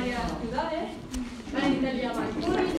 varias ciudades, en Italia Marcura,